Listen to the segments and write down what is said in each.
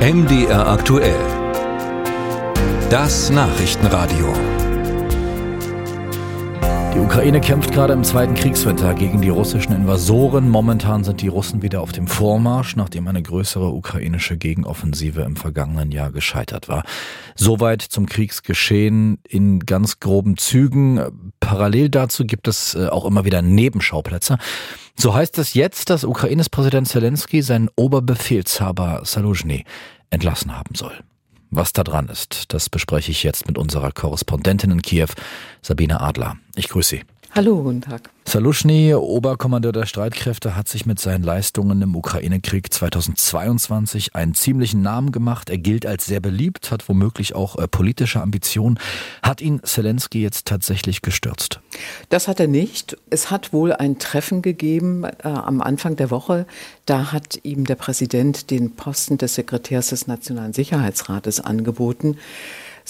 MDR aktuell. Das Nachrichtenradio. Die Ukraine kämpft gerade im zweiten Kriegswinter gegen die russischen Invasoren. Momentan sind die Russen wieder auf dem Vormarsch, nachdem eine größere ukrainische Gegenoffensive im vergangenen Jahr gescheitert war. Soweit zum Kriegsgeschehen in ganz groben Zügen. Parallel dazu gibt es äh, auch immer wieder Nebenschauplätze. So heißt es jetzt, dass Ukraines Präsident Zelensky seinen Oberbefehlshaber Saluzhny entlassen haben soll. Was da dran ist, das bespreche ich jetzt mit unserer Korrespondentin in Kiew, Sabine Adler. Ich grüße Sie. Hallo, guten Tag. Saluschny, Oberkommandeur der Streitkräfte, hat sich mit seinen Leistungen im Ukraine-Krieg 2022 einen ziemlichen Namen gemacht. Er gilt als sehr beliebt, hat womöglich auch äh, politische Ambitionen. Hat ihn Zelensky jetzt tatsächlich gestürzt? Das hat er nicht. Es hat wohl ein Treffen gegeben äh, am Anfang der Woche. Da hat ihm der Präsident den Posten des Sekretärs des Nationalen Sicherheitsrates angeboten.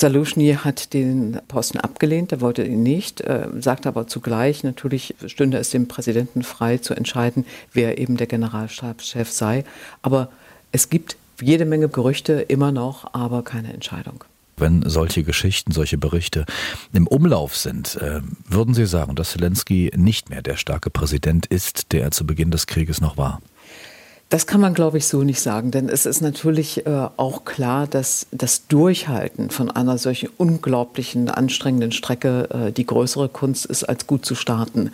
Saluschny hat den Posten abgelehnt, er wollte ihn nicht, äh, sagt aber zugleich, natürlich stünde es dem Präsidenten frei zu entscheiden, wer eben der Generalstabschef sei. Aber es gibt jede Menge Gerüchte immer noch, aber keine Entscheidung. Wenn solche Geschichten, solche Berichte im Umlauf sind, äh, würden Sie sagen, dass Zelensky nicht mehr der starke Präsident ist, der er zu Beginn des Krieges noch war? Das kann man, glaube ich, so nicht sagen, denn es ist natürlich äh, auch klar, dass das Durchhalten von einer solchen unglaublichen, anstrengenden Strecke äh, die größere Kunst ist, als gut zu starten.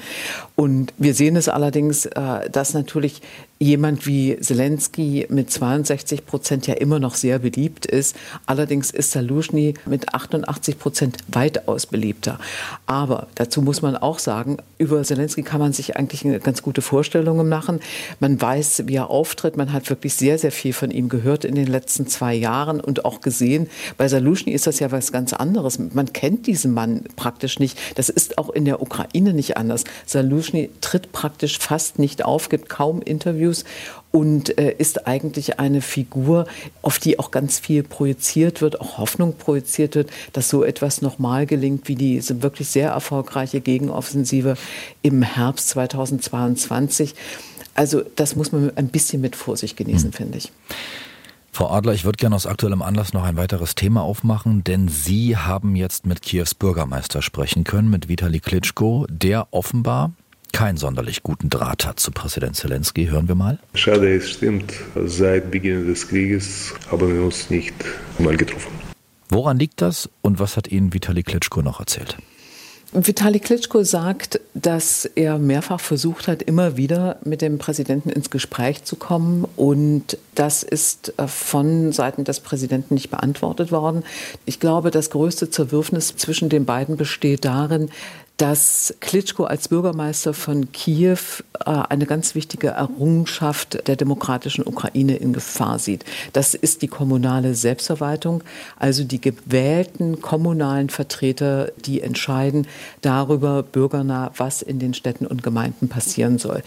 Und wir sehen es allerdings, äh, dass natürlich jemand wie Zelensky mit 62 Prozent ja immer noch sehr beliebt ist. Allerdings ist Salushny mit 88 Prozent weitaus beliebter. Aber dazu muss man auch sagen, über Zelensky kann man sich eigentlich eine ganz gute Vorstellung machen. Man weiß, wie er auftritt. Man hat wirklich sehr, sehr viel von ihm gehört in den letzten zwei Jahren und auch gesehen. Bei Salushny ist das ja was ganz anderes. Man kennt diesen Mann praktisch nicht. Das ist auch in der Ukraine nicht anders. Salushny tritt praktisch fast nicht auf, gibt kaum Interviews und äh, ist eigentlich eine Figur, auf die auch ganz viel projiziert wird, auch Hoffnung projiziert wird, dass so etwas nochmal gelingt wie diese wirklich sehr erfolgreiche Gegenoffensive im Herbst 2022. Also das muss man ein bisschen mit Vorsicht genießen, hm. finde ich. Frau Adler, ich würde gerne aus aktuellem Anlass noch ein weiteres Thema aufmachen, denn Sie haben jetzt mit Kiews Bürgermeister sprechen können, mit Vitali Klitschko, der offenbar keinen sonderlich guten Draht hat zu Präsident Zelensky. Hören wir mal. Schade, es stimmt. Seit Beginn des Krieges haben wir uns nicht mal getroffen. Woran liegt das und was hat Ihnen Vitali Klitschko noch erzählt? Vitali Klitschko sagt, dass er mehrfach versucht hat, immer wieder mit dem Präsidenten ins Gespräch zu kommen. Und das ist äh, von Seiten des Präsidenten nicht beantwortet worden. Ich glaube, das größte Zerwürfnis zwischen den beiden besteht darin, dass Klitschko als Bürgermeister von Kiew äh, eine ganz wichtige Errungenschaft der demokratischen Ukraine in Gefahr sieht. Das ist die kommunale Selbstverwaltung, also die gewählten kommunalen Vertreter, die entscheiden darüber bürgernah, was in den Städten und Gemeinden passieren soll.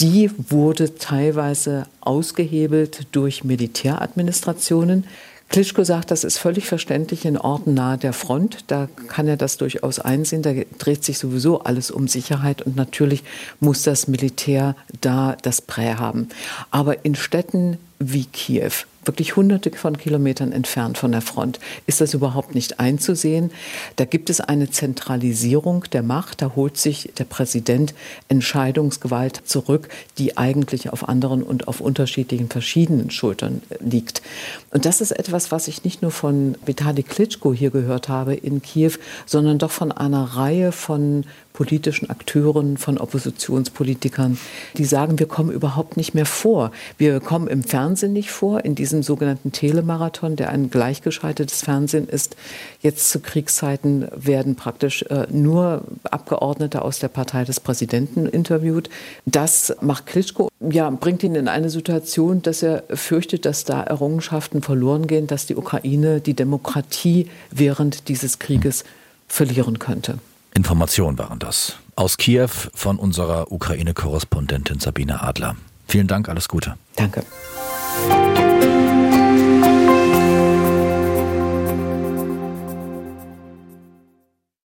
Die wurde teilweise ausgehebelt durch Militäradministrationen. Klitschko sagt, das ist völlig verständlich in Orten nahe der Front. Da kann er das durchaus einsehen. Da dreht sich sowieso alles um Sicherheit und natürlich muss das Militär da das Prä haben. Aber in Städten wie Kiew, wirklich hunderte von Kilometern entfernt von der Front, ist das überhaupt nicht einzusehen. Da gibt es eine Zentralisierung der Macht. Da holt sich der Präsident Entscheidungsgewalt zurück, die eigentlich auf anderen und auf unterschiedlichen verschiedenen Schultern liegt. Und das ist etwas, was ich nicht nur von Vitali Klitschko hier gehört habe in Kiew, sondern doch von einer Reihe von politischen Akteuren, von Oppositionspolitikern, die sagen, wir kommen überhaupt nicht mehr vor. Wir kommen im Fernsehen nicht vor, in diesem sogenannten Telemarathon, der ein gleichgeschaltetes Fernsehen ist. Jetzt zu Kriegszeiten werden praktisch äh, nur Abgeordnete aus der Partei des Präsidenten interviewt. Das macht Klitschko, ja, bringt ihn in eine Situation, dass er fürchtet, dass da Errungenschaften verloren gehen, dass die Ukraine die Demokratie während dieses Krieges verlieren könnte. Informationen waren das. Aus Kiew von unserer Ukraine-Korrespondentin Sabine Adler. Vielen Dank, alles Gute. Danke.